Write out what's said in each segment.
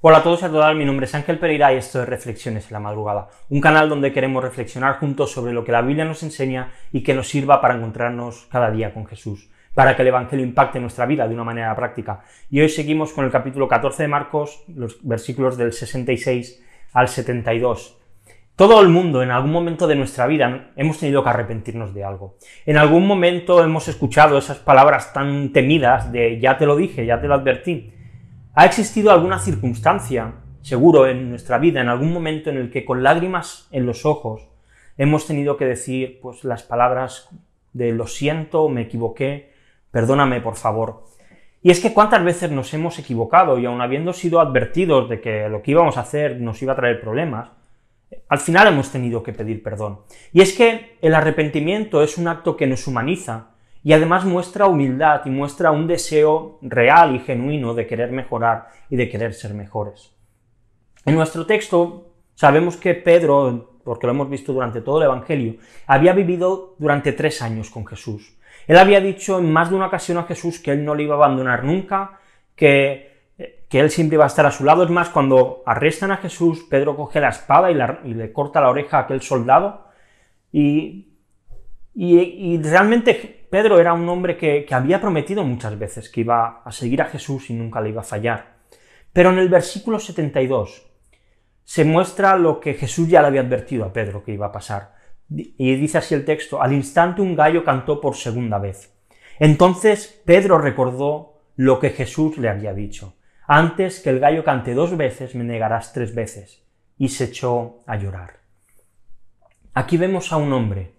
Hola a todos y a todas, mi nombre es Ángel Pereira y esto es Reflexiones en la Madrugada, un canal donde queremos reflexionar juntos sobre lo que la Biblia nos enseña y que nos sirva para encontrarnos cada día con Jesús, para que el Evangelio impacte nuestra vida de una manera práctica. Y hoy seguimos con el capítulo 14 de Marcos, los versículos del 66 al 72. Todo el mundo en algún momento de nuestra vida hemos tenido que arrepentirnos de algo. En algún momento hemos escuchado esas palabras tan temidas de ya te lo dije, ya te lo advertí. Ha existido alguna circunstancia, seguro, en nuestra vida, en algún momento en el que con lágrimas en los ojos hemos tenido que decir pues las palabras de lo siento, me equivoqué, perdóname por favor. Y es que cuántas veces nos hemos equivocado y aun habiendo sido advertidos de que lo que íbamos a hacer nos iba a traer problemas, al final hemos tenido que pedir perdón. Y es que el arrepentimiento es un acto que nos humaniza y además muestra humildad y muestra un deseo real y genuino de querer mejorar y de querer ser mejores. En nuestro texto sabemos que Pedro, porque lo hemos visto durante todo el Evangelio, había vivido durante tres años con Jesús. Él había dicho en más de una ocasión a Jesús que él no le iba a abandonar nunca, que que él siempre va a estar a su lado. Es más, cuando arrestan a Jesús, Pedro coge la espada y, le corta la oreja a aquel soldado. Y, y, realmente Pedro era un hombre que, que, había prometido muchas veces que iba a seguir a Jesús y nunca le iba a fallar. Pero en el versículo 72 se muestra lo que Jesús ya le había advertido a Pedro que iba a pasar. Y dice así el texto, al instante un gallo cantó por segunda vez. Entonces Pedro recordó lo que Jesús le había dicho. Antes que el gallo cante dos veces, me negarás tres veces. Y se echó a llorar. Aquí vemos a un hombre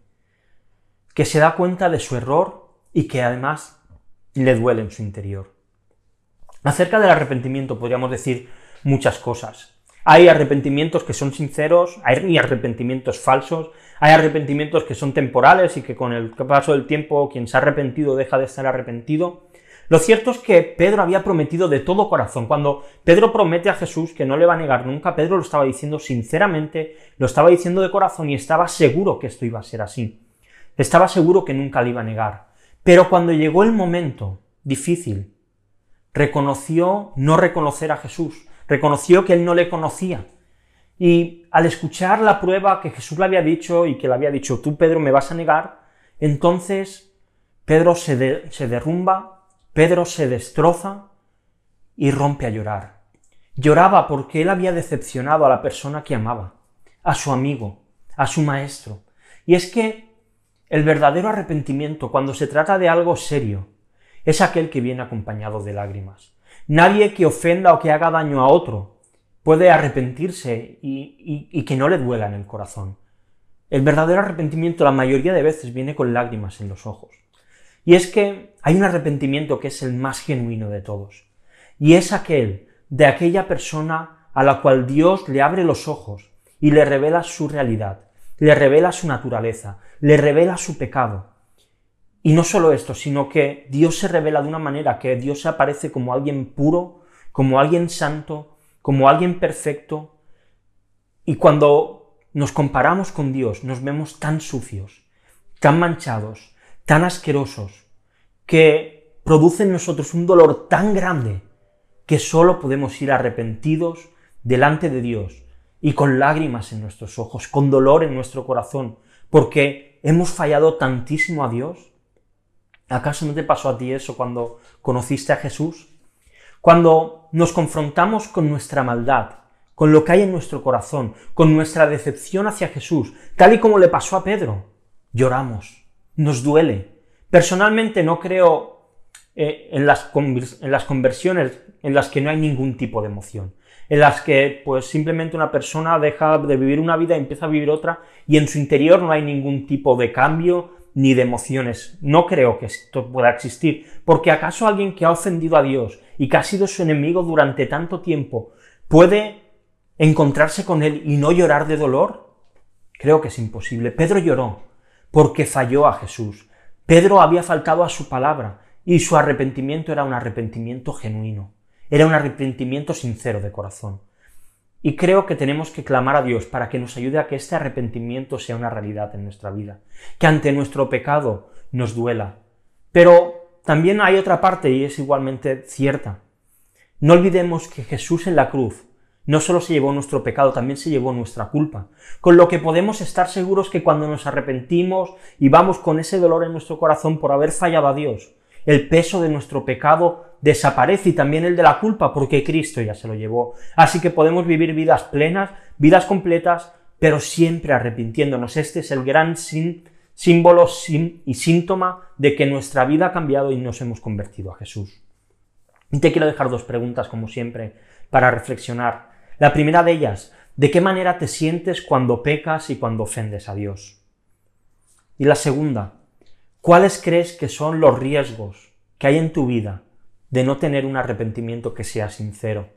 que se da cuenta de su error y que además le duele en su interior. Acerca del arrepentimiento podríamos decir muchas cosas. Hay arrepentimientos que son sinceros, hay arrepentimientos falsos, hay arrepentimientos que son temporales y que con el paso del tiempo quien se ha arrepentido deja de estar arrepentido. Lo cierto es que Pedro había prometido de todo corazón. Cuando Pedro promete a Jesús que no le va a negar nunca, Pedro lo estaba diciendo sinceramente, lo estaba diciendo de corazón y estaba seguro que esto iba a ser así. Estaba seguro que nunca le iba a negar. Pero cuando llegó el momento difícil, reconoció no reconocer a Jesús, reconoció que él no le conocía. Y al escuchar la prueba que Jesús le había dicho y que le había dicho, tú Pedro me vas a negar, entonces Pedro se, se derrumba Pedro se destroza y rompe a llorar. Lloraba porque él había decepcionado a la persona que amaba, a su amigo, a su maestro. Y es que el verdadero arrepentimiento, cuando se trata de algo serio, es aquel que viene acompañado de lágrimas. Nadie que ofenda o que haga daño a otro puede arrepentirse y, que no le duela en el corazón. El verdadero arrepentimiento la mayoría de veces viene con lágrimas en los ojos. Y es que hay un arrepentimiento que es el más genuino de todos. Y es aquel de aquella persona a la cual Dios le abre los ojos y le revela su realidad, le revela su naturaleza, le revela su pecado. Y no solo esto, sino que Dios se revela de una manera que Dios se aparece como alguien puro, como alguien santo, como alguien perfecto. Y cuando nos comparamos con Dios, nos vemos tan sucios, tan manchados, tan asquerosos que producen en nosotros un dolor tan grande que solo podemos ir arrepentidos delante de Dios y con lágrimas en nuestros ojos, con dolor en nuestro corazón, porque hemos fallado tantísimo a Dios. ¿Acaso no te pasó a ti eso cuando conociste a Jesús? Cuando nos confrontamos con nuestra maldad, con lo que hay en nuestro corazón, con nuestra decepción hacia Jesús, tal y como le pasó a Pedro, lloramos, nos duele. Personalmente no creo eh, en, las en las conversiones en las que no hay ningún tipo de emoción, en las que pues simplemente una persona deja de vivir una vida y empieza a vivir otra y en su interior no hay ningún tipo de cambio ni de emociones. No creo que esto pueda existir, porque ¿acaso alguien que ha ofendido a Dios y que ha sido su enemigo durante tanto tiempo puede encontrarse con él y no llorar de dolor? Creo que es imposible. Pedro lloró, porque falló a Jesús. Pedro había faltado a su palabra y su arrepentimiento era un arrepentimiento genuino, era un arrepentimiento sincero de corazón. Y creo que tenemos que clamar a Dios para que nos ayude a que este arrepentimiento sea una realidad en nuestra vida, que ante nuestro pecado nos duela. Pero también hay otra parte y es igualmente cierta. No olvidemos que Jesús en la cruz no solo se llevó nuestro pecado, también se llevó nuestra culpa. Con lo que podemos estar seguros que cuando nos arrepentimos y vamos con ese dolor en nuestro corazón por haber fallado a Dios, el peso de nuestro pecado desaparece y también el de la culpa porque Cristo ya se lo llevó. Así que podemos vivir vidas plenas, vidas completas, pero siempre arrepintiéndonos. Este es el gran símbolo y síntoma de que nuestra vida ha cambiado y nos hemos convertido a Jesús. Y te quiero dejar dos preguntas, como siempre, para reflexionar. La primera de ellas, ¿de qué manera te sientes cuando pecas y cuando ofendes a Dios? Y la segunda, ¿cuáles crees que son los riesgos que hay en tu vida de no tener un arrepentimiento que sea sincero?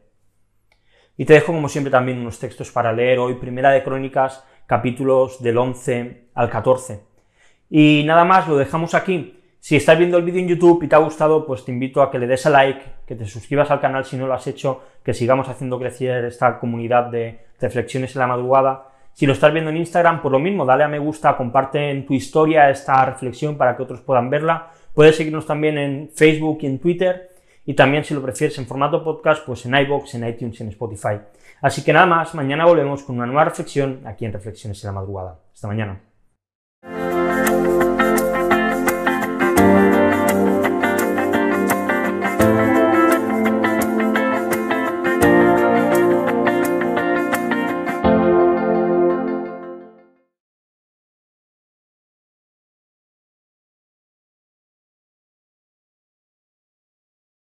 Y te dejo como siempre también unos textos para leer hoy, Primera de Crónicas, capítulos del 11 al 14. Y nada más, lo dejamos aquí. Si estás viendo el vídeo en YouTube y te ha gustado, pues te invito a que le des a like, que te suscribas al canal si no lo has hecho, que sigamos haciendo crecer esta comunidad de reflexiones en la madrugada. Si lo estás viendo en Instagram, por lo mismo, dale a me gusta, comparte en tu historia esta reflexión para que otros puedan verla. Puedes seguirnos también en Facebook y en Twitter. Y también, si lo prefieres en formato podcast, pues en iBox, en iTunes y en Spotify. Así que nada más, mañana volvemos con una nueva reflexión aquí en Reflexiones en la Madrugada. Hasta mañana.